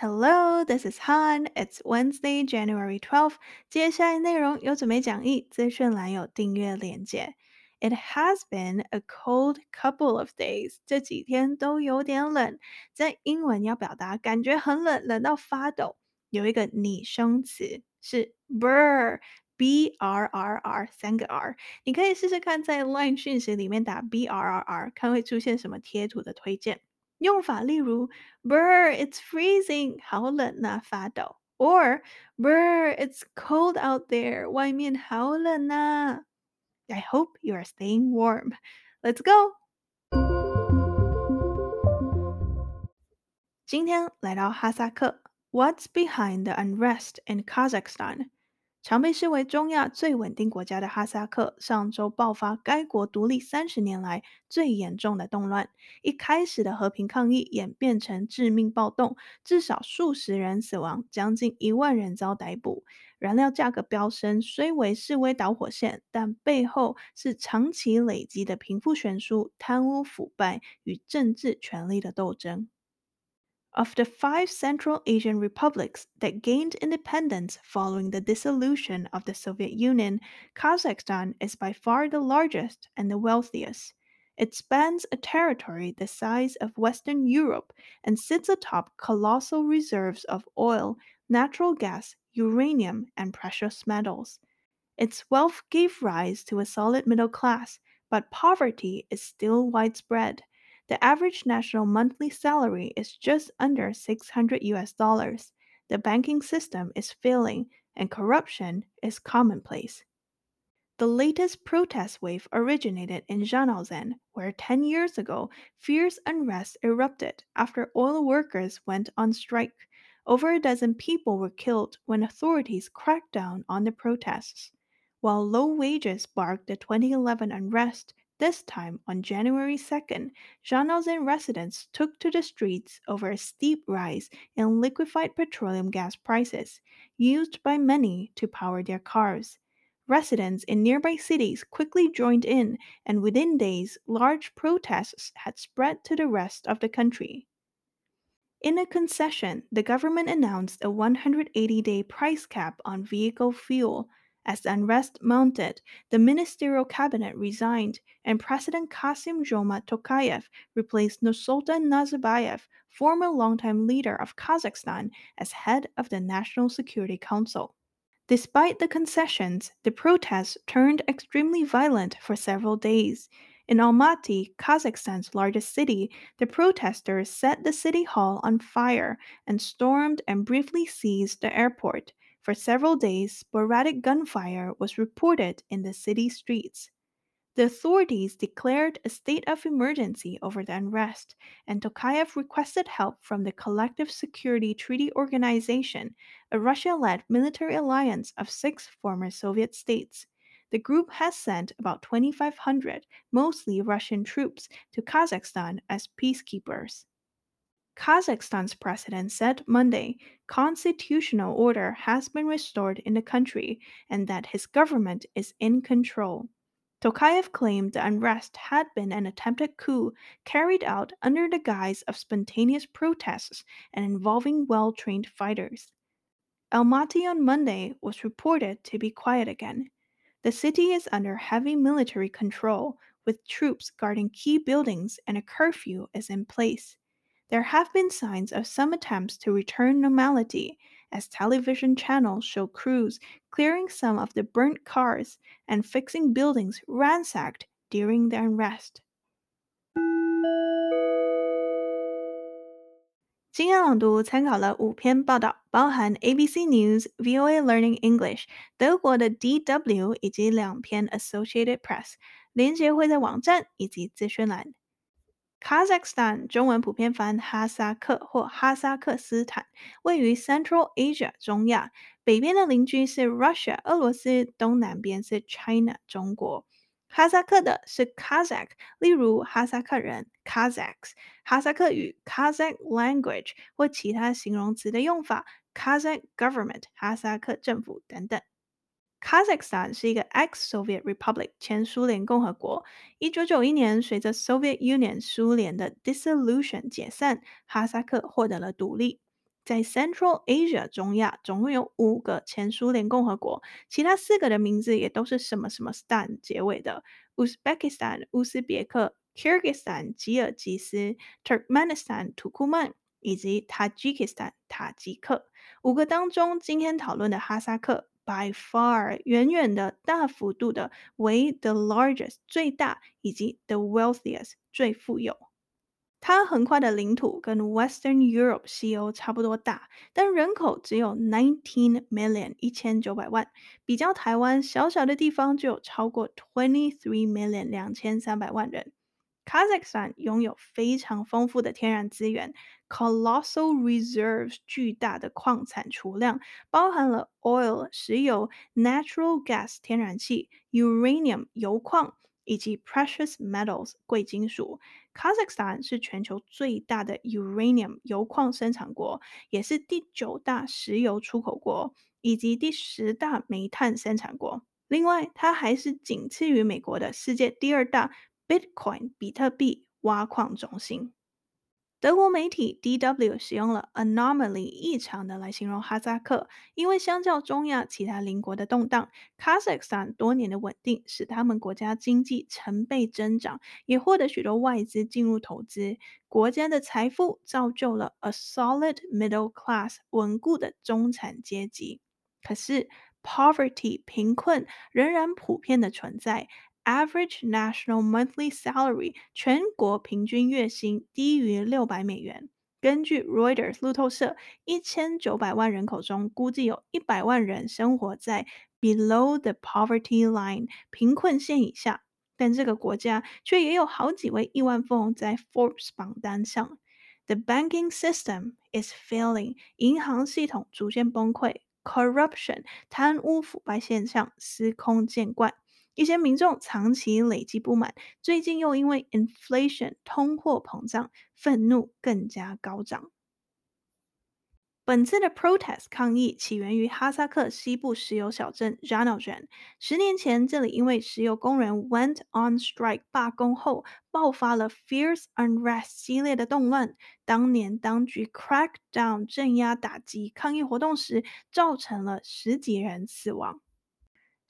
Hello, this is Han. It's Wednesday, January 12th. 接下来内容有准备讲义，资讯栏有订阅链接。It has been a cold couple of days. 这几天都有点冷。在英文要表达感觉很冷，冷到发抖，有一个拟声词是 brr，b r r r，三个 r。你可以试试看在 Line 讯息里面打 b r r r，看会出现什么贴图的推荐。 用法例如，Brr, it's freezing，好冷呐，发抖。Or, Brr, it's cold out there，外面好冷呐。I hope you are staying warm. Let's go. 今天来到哈萨克，What's behind the unrest in Kazakhstan? 常被视为中亚最稳定国家的哈萨克，上周爆发该国独立三十年来最严重的动乱。一开始的和平抗议演变成致命暴动，至少数十人死亡，将近一万人遭逮捕。燃料价格飙升，虽为示威导火线，但背后是长期累积的贫富悬殊、贪污腐败与政治权力的斗争。Of the five Central Asian republics that gained independence following the dissolution of the Soviet Union, Kazakhstan is by far the largest and the wealthiest. It spans a territory the size of Western Europe and sits atop colossal reserves of oil, natural gas, uranium, and precious metals. Its wealth gave rise to a solid middle class, but poverty is still widespread. The average national monthly salary is just under 600 US dollars. The banking system is failing and corruption is commonplace. The latest protest wave originated in Zhanaozen, where 10 years ago, fierce unrest erupted after oil workers went on strike. Over a dozen people were killed when authorities cracked down on the protests. While low wages sparked the 2011 unrest, this time, on January 2nd, Zhanaozen residents took to the streets over a steep rise in liquefied petroleum gas prices, used by many to power their cars. Residents in nearby cities quickly joined in, and within days, large protests had spread to the rest of the country. In a concession, the government announced a 180 day price cap on vehicle fuel as the unrest mounted, the ministerial cabinet resigned, and President Kassym-Jomart Tokayev replaced Nursultan Nazarbayev, former longtime leader of Kazakhstan, as head of the National Security Council. Despite the concessions, the protests turned extremely violent for several days. In Almaty, Kazakhstan's largest city, the protesters set the city hall on fire and stormed and briefly seized the airport. For several days, sporadic gunfire was reported in the city streets. The authorities declared a state of emergency over the unrest, and Tokayev requested help from the Collective Security Treaty Organization, a Russia led military alliance of six former Soviet states. The group has sent about 2,500, mostly Russian troops, to Kazakhstan as peacekeepers. Kazakhstan's president said Monday constitutional order has been restored in the country and that his government is in control. Tokayev claimed the unrest had been an attempted coup carried out under the guise of spontaneous protests and involving well trained fighters. Almaty on Monday was reported to be quiet again. The city is under heavy military control, with troops guarding key buildings and a curfew is in place There have been signs of some attempts to return normality, as television channels show crews clearing some of the burnt cars and fixing buildings ransacked during the unrest. 今天朗读参考了五篇报道，包含 ABC News、VOA Learning English、德国的 DW 以及两篇 Associated Press。连结会在网站以及资讯栏。 Kazakhstan 中文普遍翻哈萨克或哈萨克斯坦，位于 Central Asia 中亚，北边的邻居是 Russia 俄罗斯，东南边是 China 中国。哈萨克的是 Kazakh，例如哈萨克人 Kazakhs，哈萨克语 Kazakh language 或其他形容词的用法 Kazakh government 哈萨克政府等等。Kazakhstan 是一个 ex-Soviet Republic 前苏联共和国。一九九一年，随着 Soviet Union 苏联的 dissolution 解散，哈萨克获得了独立。在 Central Asia 中亚，总共有五个前苏联共和国，其他四个的名字也都是什么什么 stan 结尾的：Uzbekistan 乌兹别克、Kyrgyzstan 吉尔吉斯、Turkmenistan 土库曼以及 Tajikistan 塔吉克。五个当中，今天讨论的哈萨克 by far 远远的大幅度的为 the largest 最大以及 the wealthiest 最富有。它横跨的领土跟 Western Europe 西欧差不多大，但人口只有 nineteen million 一千九百万，比较台湾小小的地方就有超过 twenty three million 两千三百万人。Kazakhstan 拥有非常丰富的天然资源，colossal reserves 巨大的矿产储量，包含了 oil 石油、natural gas 天然气、uranium 铀矿以及 precious metals 贵金属。Kazakhstan 是全球最大的 uranium 铀矿生产国，也是第九大石油出口国，以及第十大煤炭生产国。另外，它还是仅次于美国的世界第二大 Bitcoin 比特币挖矿中心。德国媒体 DW 使用了 anomaly 异常的来形容哈萨克，因为相较中亚其他邻国的动荡，Kazakhstan 多年的稳定使他们国家经济成倍增长，也获得许多外资进入投资。国家的财富造就了 a solid middle class 稳固的中产阶级。可是 poverty 贫困仍然普遍的存在。Average national monthly salary 全国平均月薪低于六百美元。根据 Reuters 路透社，一千九百万人口中，估计有一百万人生活在 below the poverty line 贫困线以下。但这个国家却也有好几位亿万富翁在 Forbes 榜单上。The banking system is failing，银行系统逐渐崩溃。Corruption 贪污腐败现象司空见惯。一些民众长期累积不满，最近又因为 inflation 通货膨胀，愤怒更加高涨。本次的 protest 抗议起源于哈萨克西部石油小镇 Zhanaozen。十年前，这里因为石油工人 went on strike 罢工后，爆发了 fierce unrest 激烈的动乱。当年当局 crack down 镇压打击抗议活动时，造成了十几人死亡。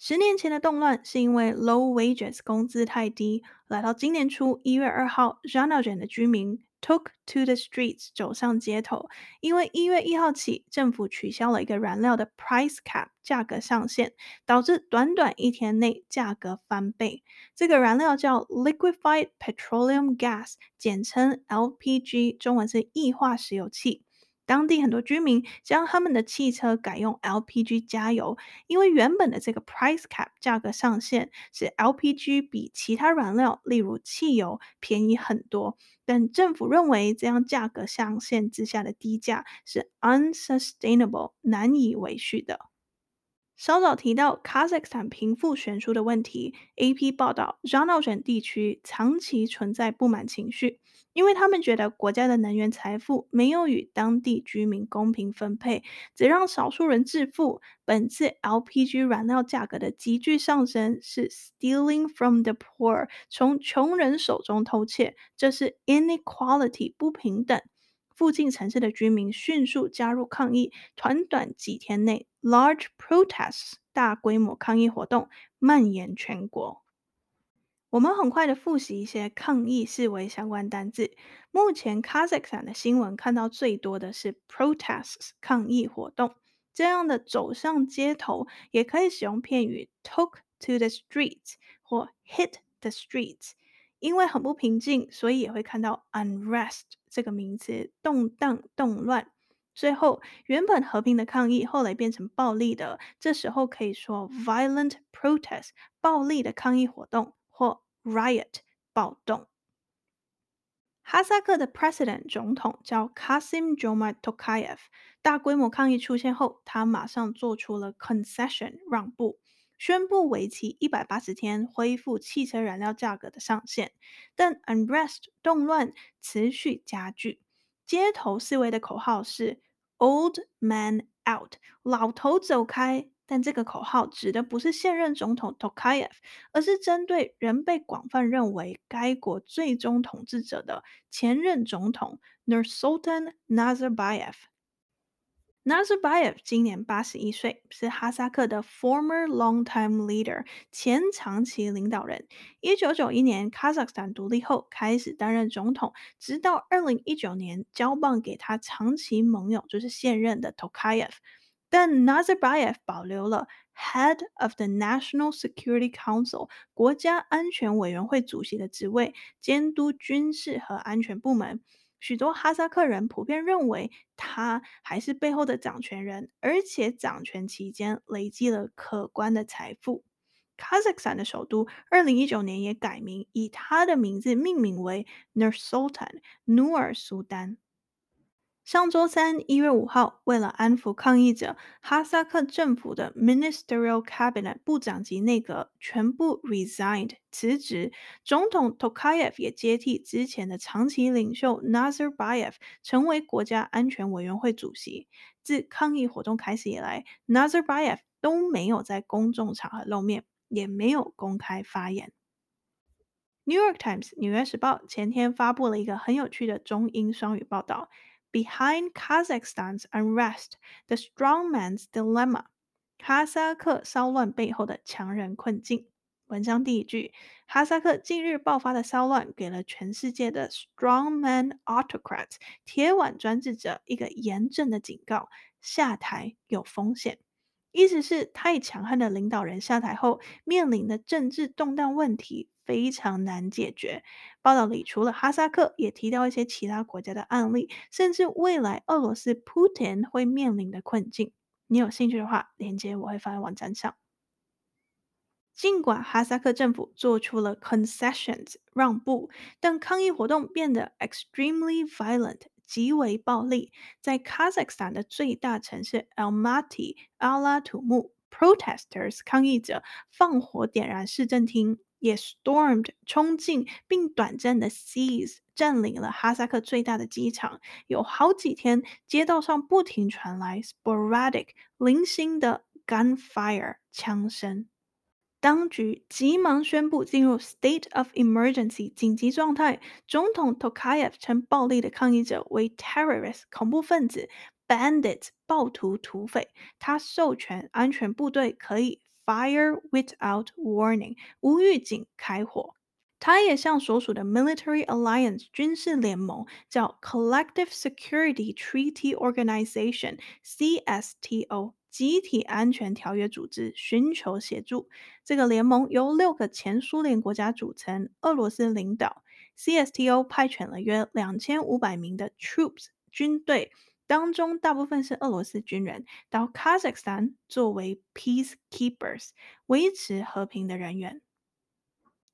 十年前的动乱是因为 low wages 工资太低。来到今年初一月二号，Zhanaozen 的居民 took to the streets 走上街头，因为一月一号起，政府取消了一个燃料的 price cap 价格上限，导致短短一天内价格翻倍。这个燃料叫 liquefied petroleum gas，简称 LPG，中文是液化石油气。当地很多居民将他们的汽车改用 LPG 加油，因为原本的这个 price cap 价格上限是 LPG 比其他燃料，例如汽油便宜很多。但政府认为这样价格上限之下的低价是 unsustainable 难以为续的。稍早提到卡萨克斯坦贫富悬殊的问题，AP 报道，Zhanaozen 地区长期存在不满情绪。因为他们觉得国家的能源财富没有与当地居民公平分配，只让少数人致富。本次 LPG 燃料价格的急剧上升是 stealing from the poor，从穷人手中偷窃，这是 inequality 不平等。附近城市的居民迅速加入抗议，短短几天内，large protests 大规模抗议活动蔓延全国。我们很快的复习一些抗议示威相关单字。目前 Kazakhstan 的新闻看到最多的是 protests 抗议活动，这样的走上街头也可以使用片语 took to the streets 或 hit the streets。因为很不平静，所以也会看到 unrest 这个名词，动荡、动乱。最后，原本和平的抗议后来变成暴力的，这时候可以说 violent protest 暴力的抗议活动。或 riot 暴动。哈萨克的 president 总统叫 Kassym-Jomart Tokayev。大规模抗议出现后，他马上做出了 concession 让步，宣布为期一百八十天恢复汽车燃料价格的上限。但 unrest 动乱持续加剧，街头示威的口号是 Old Man Out，老头走开。但这个口号指的不是现任总统 Tokayev，而是针对仍被广泛认为该国最终统治者的前任总统 Nursultan Nazarbayev。Nazarbayev 今年八十一岁，是哈萨克的 former long-time leader 前长期领导人。一九九一年，哈萨克斯坦独立后开始担任总统，直到二零一九年交棒给他长期盟友，就是现任的 Tokayev。但 Nazarbayev 保留了 Head of the National Security Council 国家安全委员会主席的职位，监督军事和安全部门。许多哈萨克人普遍认为他还是背后的掌权人，而且掌权期间累积了可观的财富。哈萨克斯坦的首都二零一九年也改名，以他的名字命名为 Nur Sultan 努尔苏丹。上周三，一月五号，为了安抚抗议者，哈萨克政府的 Ministerial Cabinet 部长级内阁全部 resigned 辞职，总统 Tokayev 也接替之前的长期领袖 Nazarbayev 成为国家安全委员会主席。自抗议活动开始以来，Nazarbayev 都没有在公众场合露面，也没有公开发言。New York Times 纽约时报前天发布了一个很有趣的中英双语报道。Behind Kazakhstan's unrest, the strongman's dilemma。哈萨克骚乱背后的强人困境。文章第一句：哈萨克近日爆发的骚乱，给了全世界的 strongman autocrats 铁腕专制者一个严正的警告：下台有风险。意思是太强悍的领导人下台后，面临的政治动荡问题非常难解决。报道里除了哈萨克，也提到一些其他国家的案例，甚至未来俄罗斯 Putin 会面临的困境。你有兴趣的话，链接我会放在网站上。尽管哈萨克政府做出了 concessions 让步，但抗议活动变得 extremely violent。极为暴力，在哈萨克斯坦的最大城市 Almaty 阿拉土木，protesters 抗议者放火点燃市政厅，也 stormed 冲进并短暂的 seize 占领了哈萨克最大的机场。有好几天，街道上不停传来 sporadic 零星的 gunfire 枪声。当局急忙宣布进入 state of emergency 紧急状态。总统 Tokayev 称暴力的抗议者为 terrorists 恐怖分子、bandits 暴徒、土匪。他授权安全部队可以 fire without warning 无预警开火。他也向所属的 military alliance 军事联盟叫 Collective Security Treaty Organization CSTO。集体安全条约组织寻求协助。这个联盟由六个前苏联国家组成，俄罗斯领导。CSTO 派遣了约两千五百名的 troops 军队，当中大部分是俄罗斯军人，到 Kazakhstan 作为 peacekeepers 维持和平的人员。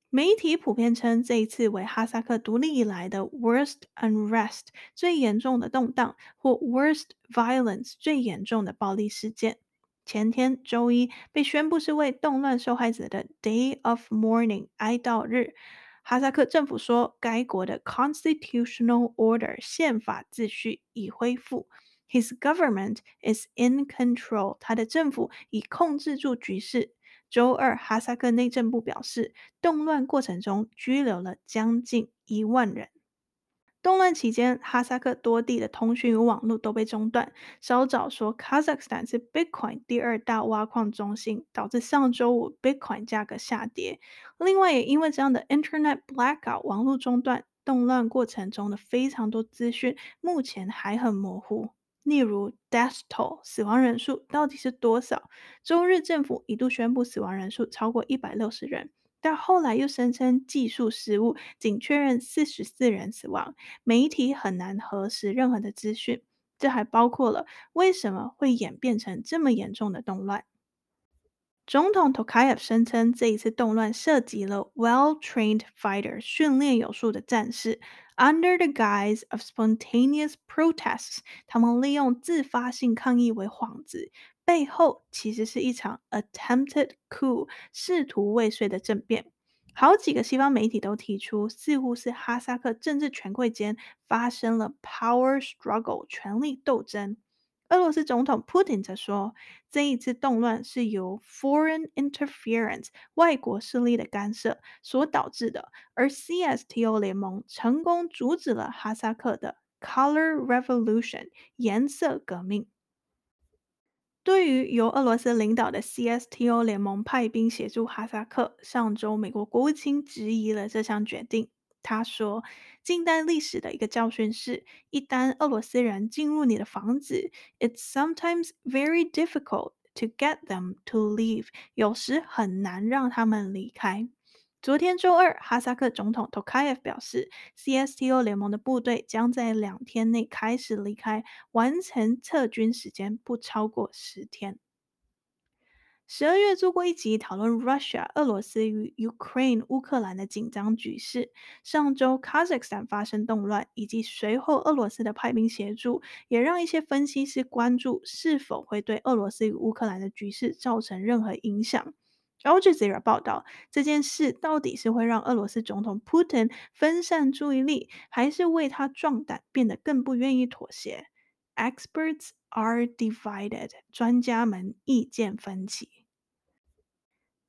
媒体普遍称这一次为哈萨克独立以来的 worst unrest 最严重的动荡，或 worst violence 最严重的暴力事件。前天周一被宣布是为动乱受害者的 Day of Mourning 哀悼日。哈萨克政府说，该国的 constitutional order 宪法秩序已恢复。His government is in control，他的政府已控制住局势。周二，哈萨克内政部表示，动乱过程中拘留了将近一万人。动乱期间，哈萨克多地的通讯与网络都被中断。稍早说，Kazakhstan 是 Bitcoin 第二大挖矿中心，导致上周五 Bitcoin 价格下跌。另外，也因为这样的 Internet blackout 网络中断，动乱过程中的非常多资讯目前还很模糊。例如，death toll 死亡人数到底是多少？周日政府一度宣布死亡人数超过一百六十人，但后来又声称技术失误，仅确认四十四人死亡。媒体很难核实任何的资讯。这还包括了为什么会演变成这么严重的动乱。总统 Tokayev 声称，这一次动乱涉及了 well-trained fighters 训练有素的战士。Under the guise of spontaneous protests，他们利用自发性抗议为幌子，背后其实是一场 attempted coup，试图未遂的政变。好几个西方媒体都提出，似乎是哈萨克政治权贵间发生了 power struggle，权力斗争。俄罗斯总统 Putin 则说，这一次动乱是由 foreign interference 外国势力的干涉所导致的，而 CSTO 联盟成功阻止了哈萨克的 color revolution 颜色革命。对于由俄罗斯领导的 CSTO 联盟派兵协助哈萨克，上周美国国务卿质疑了这项决定。他说，近代历史的一个教训是，一旦俄罗斯人进入你的房子，it's sometimes very difficult to get them to leave。有时很难让他们离开。昨天周二，哈萨克总统托卡耶夫表示，CSTO 联盟的部队将在两天内开始离开，完成撤军时间不超过十天。十二月做过一集讨论 Russia 俄罗斯与 Ukraine 乌克兰的紧张局势。上周 Kazakhstan 发生动乱，以及随后俄罗斯的派兵协助，也让一些分析师关注是否会对俄罗斯与乌克兰的局势造成任何影响。Al Jazeera 报道，这件事到底是会让俄罗斯总统 Putin 分散注意力，还是为他壮胆，变得更不愿意妥协？Experts are divided，专家们意见分歧。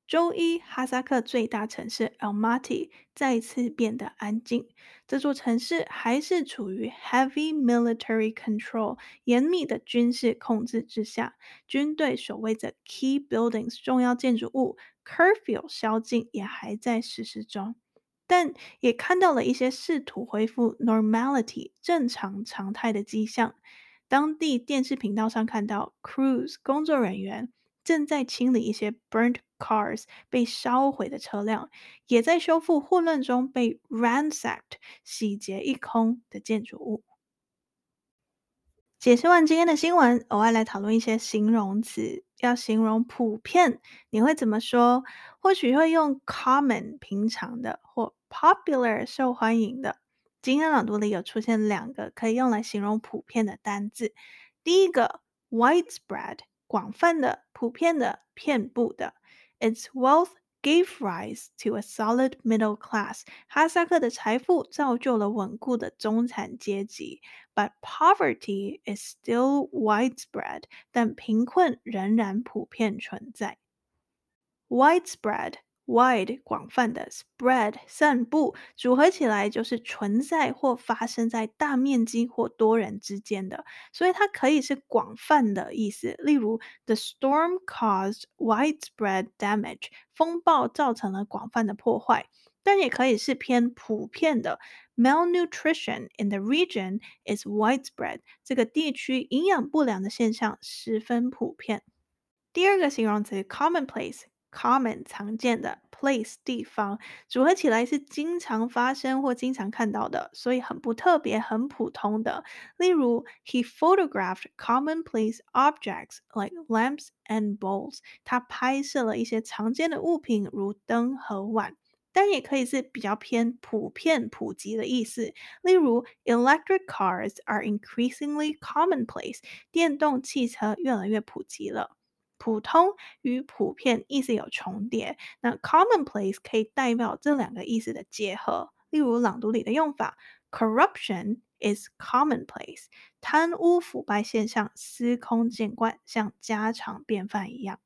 周一，哈萨克最大城市 Almaty 再次变得安静。这座城市还是处于 heavy military control 严密的军事控制之下，军队守卫着 key buildings 重要建筑物，curfew 宵禁也还在实施中。但也看到了一些试图恢复 normality 正常常态的迹象。当地电视频道上看到 crews 工作人员。正在清理一些 burnt cars 被烧毁的车辆，也在修复混乱中被 ransacked 洗劫一空的建筑物。解释完今天的新闻，额外来讨论一些形容词。要形容普遍，你会怎么说？或许会用 common 平常的，或 popular 受欢迎的。今天朗读里有出现两个可以用来形容普遍的单字。第一个 widespread。广泛的、普遍的、遍布的。Its wealth gave rise to a solid middle class。哈萨克的财富造就了稳固的中产阶级。But poverty is still widespread。但贫困仍然普遍存在。Widespread。 wide 广泛的，spread 散布，组合起来就是存在或发生在大面积或多人之间的，所以它可以是广泛的意思。例如，the storm caused widespread damage，风暴造成了广泛的破坏，但也可以是偏普遍的，malnutrition in the region is widespread，这个地区营养不良的现象十分普遍。第二个形容词，commonplace。 common 常见的 place 地方组合起来是经常发生或经常看到的，所以很不特别、很普通的。例如，He photographed commonplace objects like lamps and bowls。他拍摄了一些常见的物品，如灯和碗。但也可以是比较偏普遍、普及的意思。例如，Electric cars are increasingly commonplace。电动汽车越来越普及了。普通与普遍意思有重叠，那 commonplace 可以代表这两个意思的结合。例如朗读里的用法：Corruption is commonplace，贪污腐败现象司空见惯，像家常便饭一样。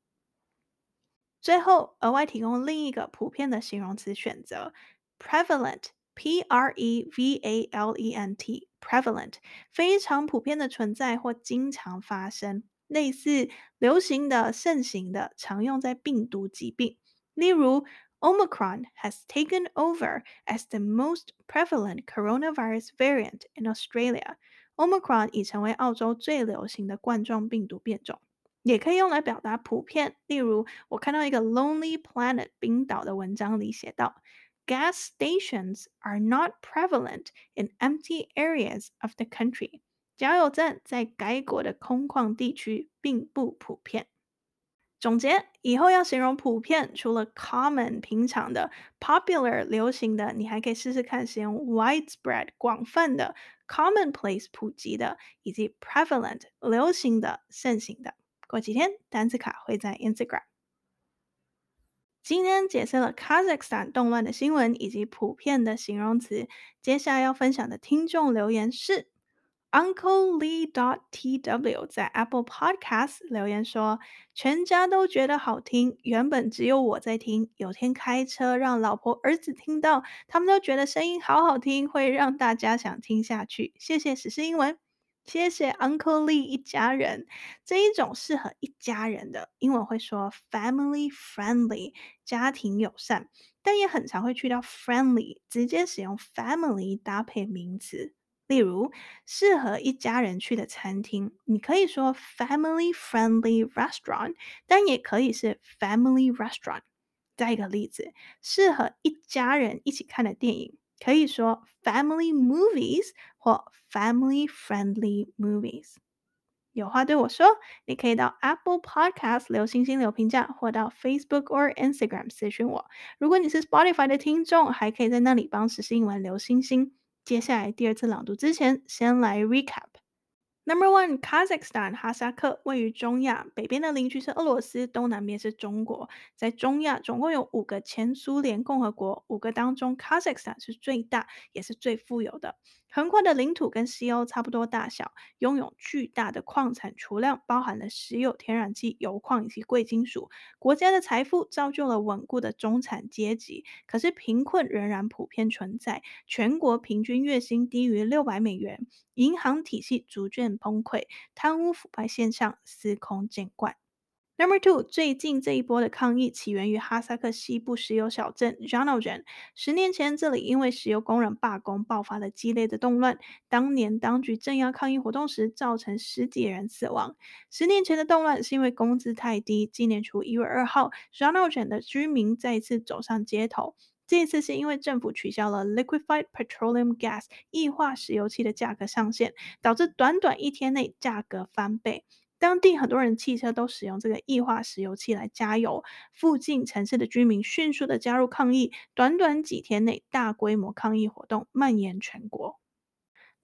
最后额外提供另一个普遍的形容词选择：prevalent，p r e v a l e n t，prevalent，非常普遍的存在或经常发生。类似流行的、盛行的，常用在病毒疾病。例如，Omicron has taken over as the most prevalent coronavirus variant in Australia。Omicron 已成为澳洲最流行的冠状病毒变种，也可以用来表达普遍。例如，我看到一个 Lonely Planet 冰岛的文章里写道：Gas stations are not prevalent in empty areas of the country。 加油站在该国的空旷地区并不普遍。总结，以后要形容普遍，除了 common 平常的、popular 流行的，你还可以试试看使用 widespread 广泛的、commonplace 普及的，以及 prevalent 流行的、盛行的。过几天单词卡会在 Instagram。今天解释了 Kazakhstan 动乱的新闻以及普遍的形容词。接下来要分享的听众留言是。Uncle Lee dot tw 在 Apple Podcast 留言说：“全家都觉得好听，原本只有我在听。有天开车让老婆儿子听到，他们都觉得声音好好听，会让大家想听下去。谢谢史诗英文。”谢谢 Uncle Lee 一家人。这一种适合一家人的英文会说 family friendly，家庭友善，但也很常会去掉 friendly，直接使用 family 搭配名词。例如，适合一家人去的餐厅，你可以说 family friendly restaurant，但也可以是 family restaurant。再一个例子，适合一家人一起看的电影，可以说 family movies 或 family friendly movies。有话对我说，你可以到 Apple Podcast 留星星、留评价，或到 Facebook 或 Instagram 私讯我。如果你是 Spotify 的听众，还可以在那里帮时事英文留星星。接下来第二次朗读之前，先来 recap。Number one, Kazakhstan 哈萨克位于中亚，北边的邻居是俄罗斯，东南边是中国。在中亚，总共有五个前苏联共和国，五个当中，Kazakhstan 是最大，也是最富有的。横跨的领土跟西欧差不多大小，拥有巨大的矿产储量，包含了石油、天然气、油矿以及贵金属。国家的财富造就了稳固的中产阶级，可是贫困仍然普遍存在，全国平均月薪低于六百美元。银行体系逐渐崩溃，贪污腐败现象司空见惯。Number two，最近这一波的抗议起源于哈萨克西部石油小镇 Zhanaozen。十年前，这里因为石油工人罢工爆发了激烈的动乱。当年当局镇压抗议活动时，造成十几人死亡。十年前的动乱是因为工资太低。今年初一月二号，Zhanaozen 的居民再次走上街头。这一次是因为政府取消了 Liquefied Petroleum Gas 液化石油气的价格上限，导致短短一天内价格翻倍。当地很多人汽车都使用这个液化石油气来加油，附近城市的居民迅速的加入抗议，短短几天内，大规模抗议活动蔓延全国。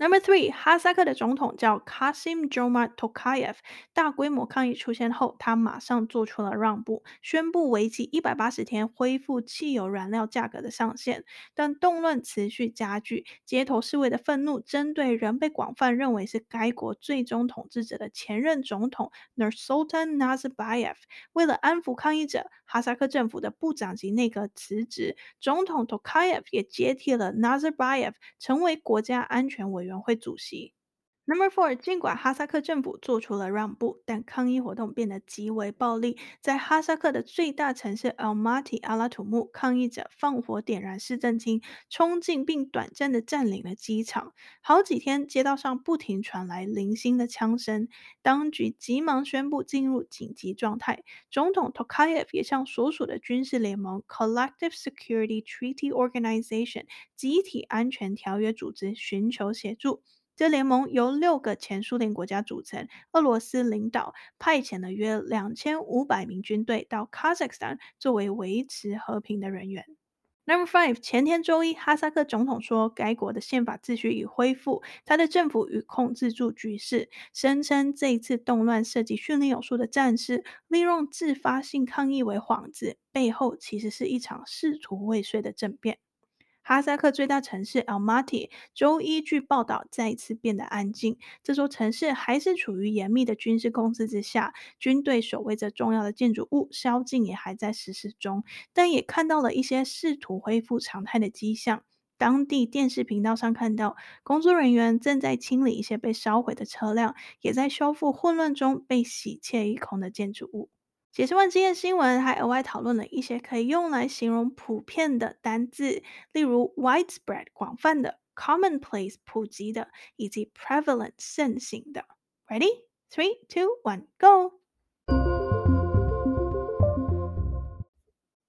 Number three，哈萨克的总统叫 Kassym-Jomart Tokayev。大规模抗议出现后，他马上做出了让步，宣布为期一百八十天恢复汽油燃料价格的上限。但动乱持续加剧，街头示威的愤怒针对仍被广泛认为是该国最终统治者的前任总统 Nursultan Nazarbayev。为了安抚抗议者，哈萨克政府的部长级内阁辞职，总统 Tokayev 也接替了 Nazarbayev，成为国家安全委员。委员会主席。Number four，尽管哈萨克政府做出了让步，但抗议活动变得极为暴力。在哈萨克的最大城市 Almaty 阿拉土木，抗议者放火点燃市政厅，冲进并短暂的占领了机场。好几天，街道上不停传来零星的枪声，当局急忙宣布进入紧急状态。总统 Tokayev 也向所属的军事联盟 Collective Security Treaty Organization 集体安全条约组织寻求协助。这联盟由六个前苏联国家组成，俄罗斯领导，派遣了约两千五百名军队到 Kazakhstan 作为维持和平的人员。Number five，前天周一，哈萨克总统说，该国的宪法秩序已恢复，他的政府已控制住局势，声称这一次动乱涉及训练有素的战士，利用自发性抗议为幌子，背后其实是一场试图未遂的政变。哈萨克最大城市 Almaty 周一据报道再一次变得安静。这座城市还是处于严密的军事控制之下，军队守卫着重要的建筑物，宵禁也还在实施中。但也看到了一些试图恢复常态的迹象。当地电视频道上看到，工作人员正在清理一些被烧毁的车辆，也在修复混乱中被洗窃一空的建筑物。解释完今天新闻，还额外讨论了一些可以用来形容普遍的单字，例如 widespread 广泛的，commonplace 普及的，以及 prevalent 盛行的。Ready? Three, two, one, go!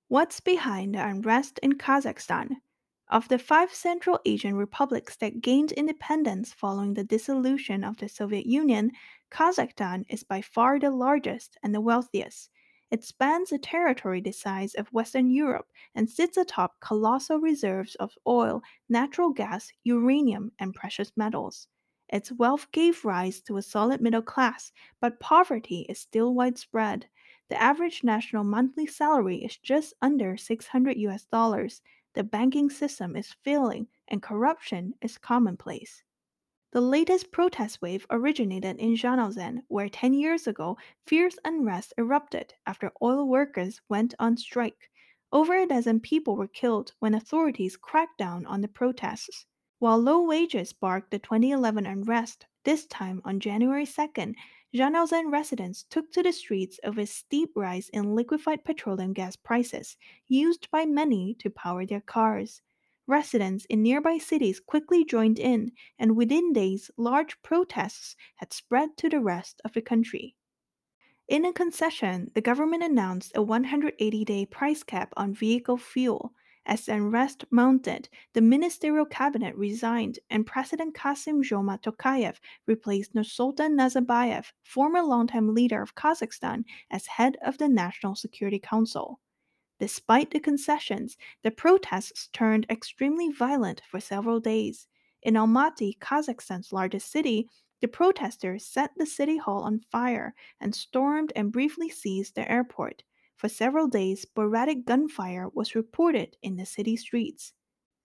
What's behind the unrest in Kazakhstan? Of the five Central Asian republics that gained independence following the dissolution of the Soviet Union, Kazakhstan is by far the largest and the wealthiest. It spans a territory the size of Western Europe and sits atop colossal reserves of oil, natural gas, uranium, and precious metals. Its wealth gave rise to a solid middle class, but poverty is still widespread. The average national monthly salary is just under 600 US dollars. The banking system is failing, and corruption is commonplace. The latest protest wave originated in Zhanaozen, where 10 years ago, fierce unrest erupted after oil workers went on strike. Over a dozen people were killed when authorities cracked down on the protests. While low wages sparked the 2011 unrest, This time, on January 2nd, Zhanaozen residents took to the streets over a steep rise in liquefied petroleum gas prices, used by many to power their cars. Residents in nearby cities quickly joined in, and within days, large protests had spread to the rest of the country. In a concession, the government announced a 180 day price cap on vehicle fuel. As unrest mounted, the ministerial cabinet resigned and President Kasim Joma Tokayev replaced Nursultan Nazarbayev, former longtime leader of Kazakhstan, as head of the National Security Council. Despite the concessions, the protests turned extremely violent for several days. In Almaty, Kazakhstan's largest city, the protesters set the city hall on fire and stormed and briefly seized the airport. For several days, sporadic gunfire was reported in the city streets.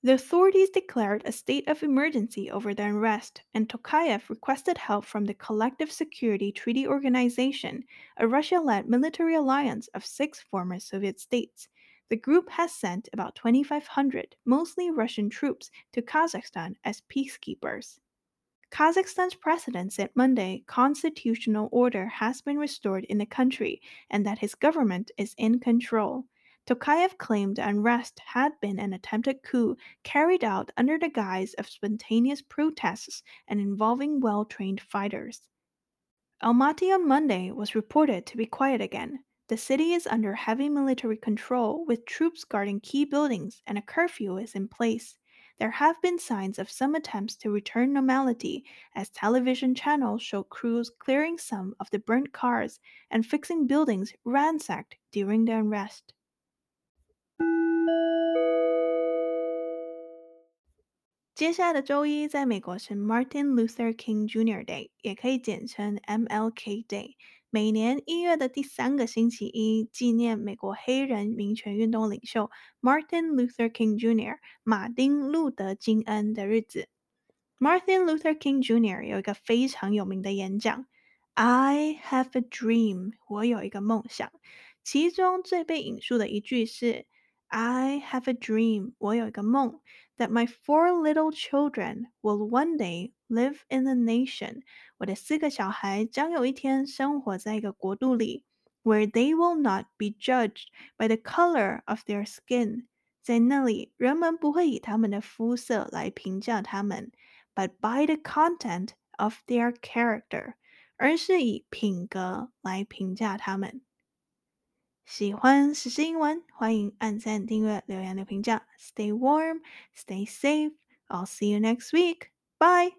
The authorities declared a state of emergency over the unrest, and Tokayev requested help from the Collective Security Treaty Organization, a Russia led military alliance of six former Soviet states. The group has sent about 2,500, mostly Russian troops, to Kazakhstan as peacekeepers. Kazakhstan's president said Monday constitutional order has been restored in the country and that his government is in control. Tokayev claimed the unrest had been an attempted coup carried out under the guise of spontaneous protests and involving well trained fighters. Almaty on Monday was reported to be quiet again. The city is under heavy military control with troops guarding key buildings and a curfew is in place there have been signs of some attempts to return normality as television channels show crews clearing some of the burnt cars and fixing buildings ransacked during the unrest. 接下来的周一，在美国是 Martin Luther King Jr. Day，也可以简称 MLK Day。每年一月的第三个星期一，纪念美国黑人民权运动领袖 Martin Luther King Jr. 马丁·路德·金恩的日子。Martin Luther King Jr. 有一个非常有名的演讲：“I have a dream，我有一个梦想。”其中最被引述的一句是 ：“I have a dream，我有一个梦。” That my four little children will one day live in a nation，我的四个小孩将有一天生活在一个国度里，where they will not be judged by the color of their skin，在那里人们不会以他们的肤色来评价他们，but by the content of their character，而是以品格来评价他们。 喜欢时事英文，欢迎按赞、订阅、留言、留评价。Stay warm, stay safe. I'll see you next week. Bye.